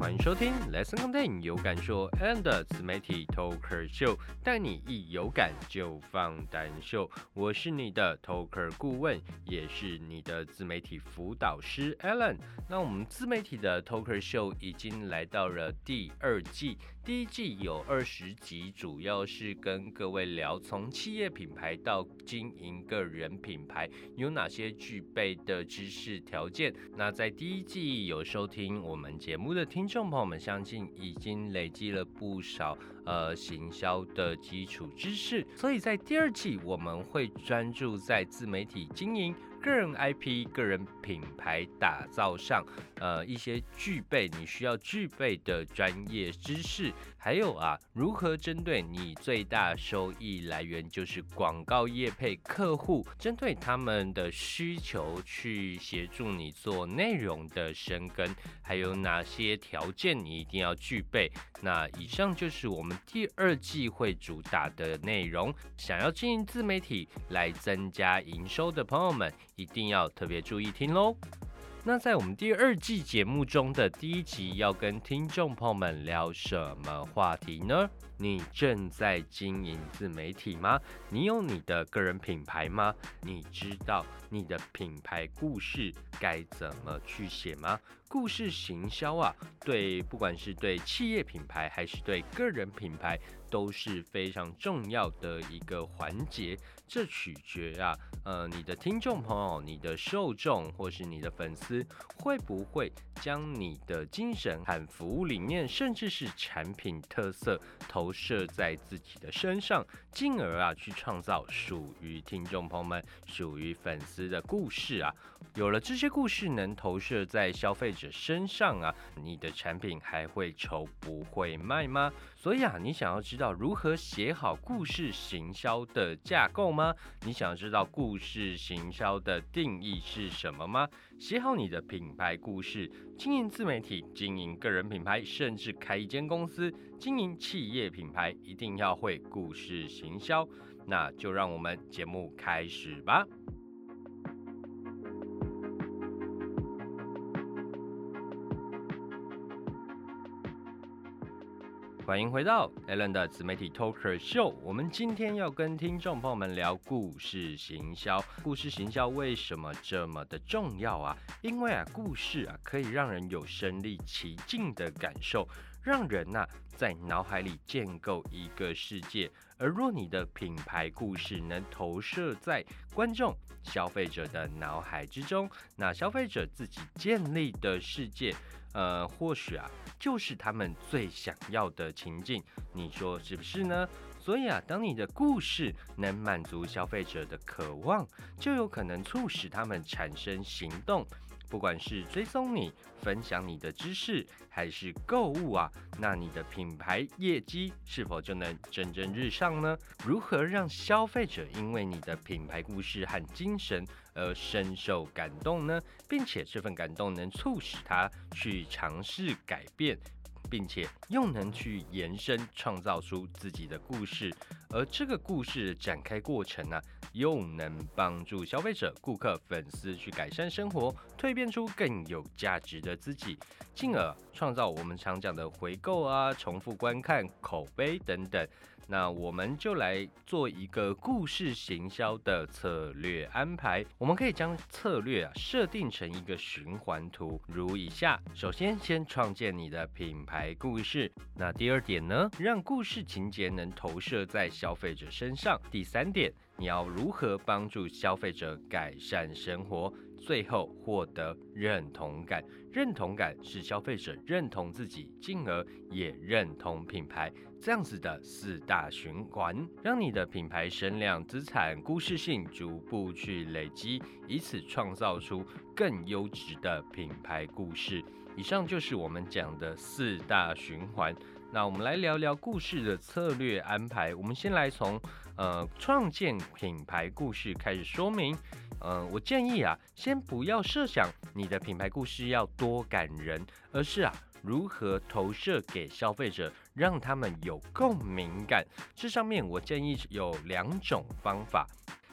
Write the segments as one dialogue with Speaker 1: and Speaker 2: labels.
Speaker 1: 欢迎收听 Lesson Content 有感说 and 的自媒体 Talker 秀，带你一有感就放胆秀。我是你的 Talker 顾问，也是你的自媒体辅导师 Alan。那我们自媒体的 Talker 秀已经来到了第二季，第一季有二十集，主要是跟各位聊从企业品牌到经营个人品牌有哪些具备的知识条件。那在第一季有收听我们节目的听。众朋友们，相信已经累积了不少呃行销的基础知识，所以在第二季我们会专注在自媒体经营。个人 IP、个人品牌打造上，呃，一些具备你需要具备的专业知识，还有啊，如何针对你最大收益来源就是广告业配客户，针对他们的需求去协助你做内容的深耕，还有哪些条件你一定要具备？那以上就是我们第二季会主打的内容。想要经营自媒体来增加营收的朋友们。一定要特别注意听喽！那在我们第二季节目中的第一集，要跟听众朋友们聊什么话题呢？你正在经营自媒体吗？你有你的个人品牌吗？你知道你的品牌故事该怎么去写吗？故事行销啊，对，不管是对企业品牌还是对个人品牌，都是非常重要的一个环节。这取决啊，呃，你的听众朋友、你的受众或是你的粉丝，会不会将你的精神和服务理念，甚至是产品特色投射在自己的身上，进而啊，去创造属于听众朋友们、属于粉丝的故事啊。有了这些故事能投射在消费者身上啊，你的产品还会愁不会卖吗？所以啊，你想要知道如何写好故事行销的架构吗？你想知道故事行销的定义是什么吗？写好你的品牌故事，经营自媒体、经营个人品牌，甚至开一间公司经营企业品牌，一定要会故事行销。那就让我们节目开始吧。欢迎回到 Allen 的自媒体 Talker show。我们今天要跟听众朋友们聊故事行销。故事行销为什么这么的重要啊？因为啊，故事啊可以让人有身临其境的感受，让人呐在脑海里建构一个世界。而若你的品牌故事能投射在观众、消费者的脑海之中，那消费者自己建立的世界。呃，或许啊，就是他们最想要的情境，你说是不是呢？所以啊，当你的故事能满足消费者的渴望，就有可能促使他们产生行动。不管是追踪你、分享你的知识，还是购物啊，那你的品牌业绩是否就能蒸蒸日上呢？如何让消费者因为你的品牌故事和精神而深受感动呢？并且这份感动能促使他去尝试改变。并且又能去延伸创造出自己的故事，而这个故事展开过程呢，又能帮助消费者、顾客、粉丝去改善生活，蜕变出更有价值的自己，进而创造我们常讲的回购啊、重复观看、口碑等等。那我们就来做一个故事行销的策略安排。我们可以将策略啊设定成一个循环图，如以下：首先，先创建你的品牌故事。那第二点呢，让故事情节能投射在消费者身上。第三点，你要如何帮助消费者改善生活？最后获得认同感，认同感是消费者认同自己，进而也认同品牌，这样子的四大循环，让你的品牌声量、资产、故事性逐步去累积，以此创造出更优质的品牌故事。以上就是我们讲的四大循环。那我们来聊聊故事的策略安排。我们先来从呃创建品牌故事开始说明。嗯，我建议啊，先不要设想你的品牌故事要多感人，而是啊，如何投射给消费者，让他们有共鸣感。这上面我建议有两种方法。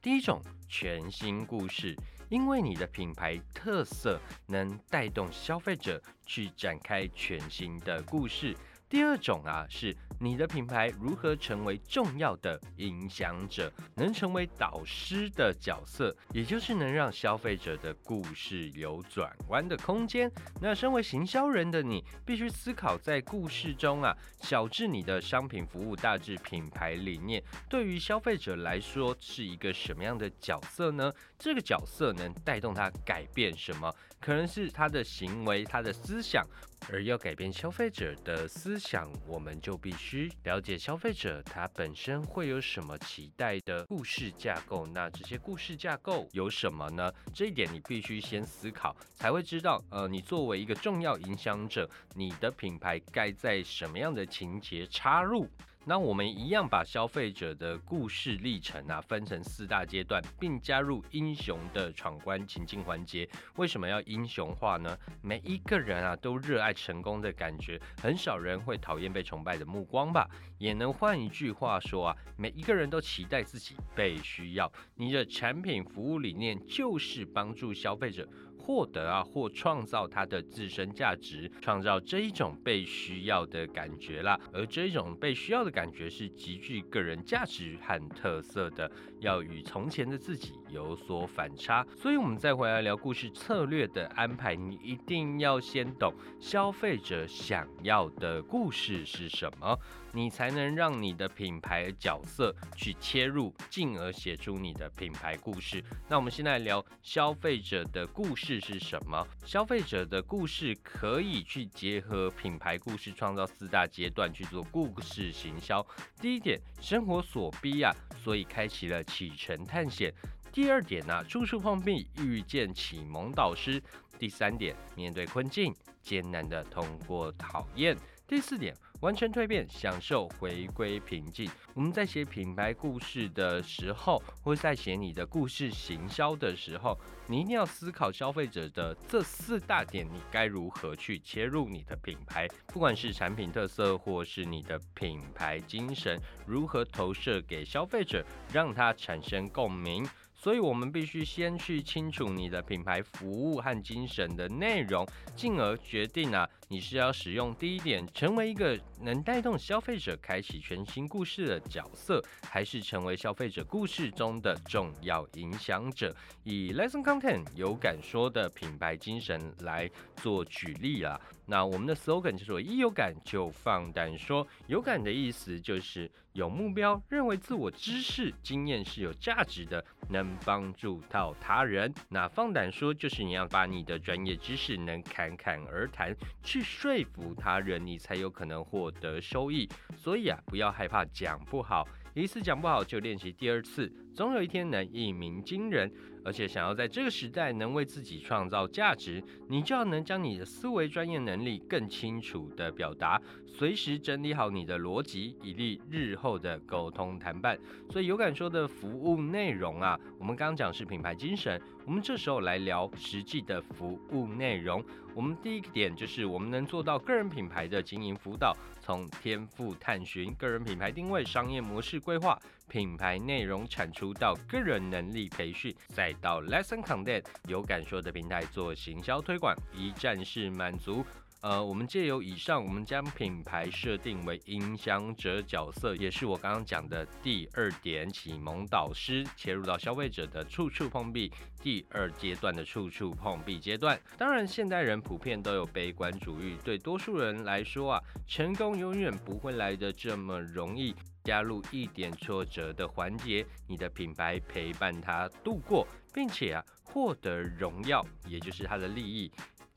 Speaker 1: 第一种，全新故事，因为你的品牌特色能带动消费者去展开全新的故事。第二种啊，是你的品牌如何成为重要的影响者，能成为导师的角色，也就是能让消费者的故事有转弯的空间。那身为行销人的你，必须思考在故事中啊，小至你的商品服务，大至品牌理念，对于消费者来说是一个什么样的角色呢？这个角色能带动他改变什么？可能是他的行为，他的思想。而要改变消费者的思想，我们就必须了解消费者他本身会有什么期待的故事架构。那这些故事架构有什么呢？这一点你必须先思考，才会知道，呃，你作为一个重要影响者，你的品牌该在什么样的情节插入。那我们一样把消费者的故事历程啊分成四大阶段，并加入英雄的闯关情境环节。为什么要英雄化呢？每一个人啊都热爱成功的感觉，很少人会讨厌被崇拜的目光吧？也能换一句话说啊，每一个人都期待自己被需要。你的产品服务理念就是帮助消费者。获得啊，或创造它的自身价值，创造这一种被需要的感觉啦。而这一种被需要的感觉是极具个人价值和特色的，要与从前的自己有所反差。所以，我们再回来聊故事策略的安排，你一定要先懂消费者想要的故事是什么。你才能让你的品牌角色去切入，进而写出你的品牌故事。那我们现在聊消费者的故事是什么？消费者的故事可以去结合品牌故事，创造四大阶段去做故事行销。第一点，生活所逼啊，所以开启了启程探险。第二点呢，处处碰壁，遇见启蒙导师。第三点，面对困境，艰难的通过考验。第四点。完全蜕变，享受回归平静。我们在写品牌故事的时候，或在写你的故事行销的时候，你一定要思考消费者的这四大点，你该如何去切入你的品牌？不管是产品特色，或是你的品牌精神，如何投射给消费者，让他产生共鸣。所以，我们必须先去清楚你的品牌服务和精神的内容，进而决定啊，你是要使用第一点，成为一个能带动消费者开启全新故事的角色，还是成为消费者故事中的重要影响者。以 Lesson Content 有感说的品牌精神来做举例啊。那我们的 slogan 就是，一有感就放胆说。有感的意思就是有目标，认为自我知识、经验是有价值的，能帮助到他人。那放胆说就是你要把你的专业知识能侃侃而谈，说服他人，你才有可能获得收益。所以啊，不要害怕讲不好，一次讲不好就练习第二次，总有一天能一鸣惊人。而且想要在这个时代能为自己创造价值，你就要能将你的思维专业能力更清楚的表达，随时整理好你的逻辑，以利日后的沟通谈判。所以有感说的服务内容啊，我们刚刚讲是品牌精神，我们这时候来聊实际的服务内容。我们第一个点就是我们能做到个人品牌的经营辅导，从天赋探寻、个人品牌定位、商业模式规划、品牌内容产出到个人能力培训，再到 Lesson Content 有感说的平台做行销推广，一站式满足。呃，我们借由以上，我们将品牌设定为影响者角色，也是我刚刚讲的第二点，启蒙导师切入到消费者的处处碰壁，第二阶段的处处碰壁阶段。当然，现代人普遍都有悲观主义，对多数人来说啊，成功永远不会来的这么容易。加入一点挫折的环节，你的品牌陪伴他度过，并且啊获得荣耀，也就是他的利益。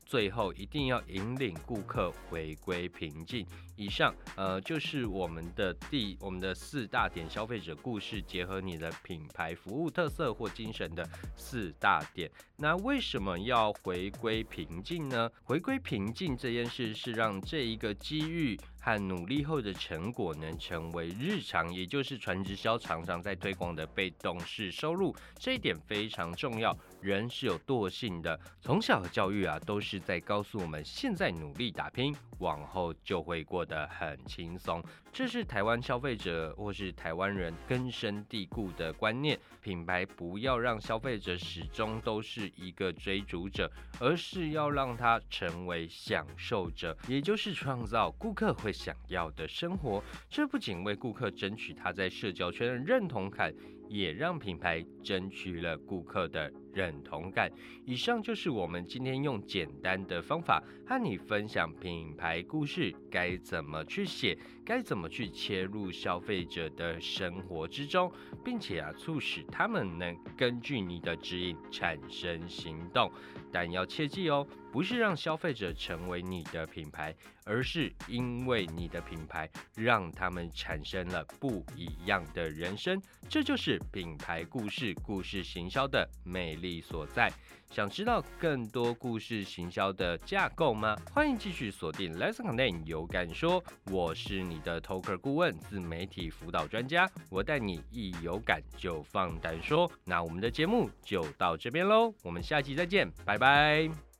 Speaker 1: 最后一定要引领顾客回归平静。以上呃就是我们的第我们的四大点消费者故事，结合你的品牌服务特色或精神的四大点。那为什么要回归平静呢？回归平静这件事是让这一个机遇和努力后的成果能成为日常，也就是传直销常常在推广的被动式收入。这一点非常重要。人是有惰性的，从小的教育啊都是在告诉我们，现在努力打拼。往后就会过得很轻松。这是台湾消费者或是台湾人根深蒂固的观念。品牌不要让消费者始终都是一个追逐者，而是要让他成为享受者，也就是创造顾客会想要的生活。这不仅为顾客争取他在社交圈的认同感。也让品牌争取了顾客的认同感。以上就是我们今天用简单的方法和你分享品牌故事该怎么去写，该怎么去切入消费者的生活之中，并且啊，促使他们能根据你的指引产生行动。但要切记哦，不是让消费者成为你的品牌，而是因为你的品牌让他们产生了不一样的人生。这就是品牌故事、故事行销的魅力所在。想知道更多故事行销的架构吗？欢迎继续锁定 Lesson Content 有感说，我是你的 Talker 顾问、自媒体辅导专家，我带你一有感就放胆说。那我们的节目就到这边喽，我们下期再见，拜拜。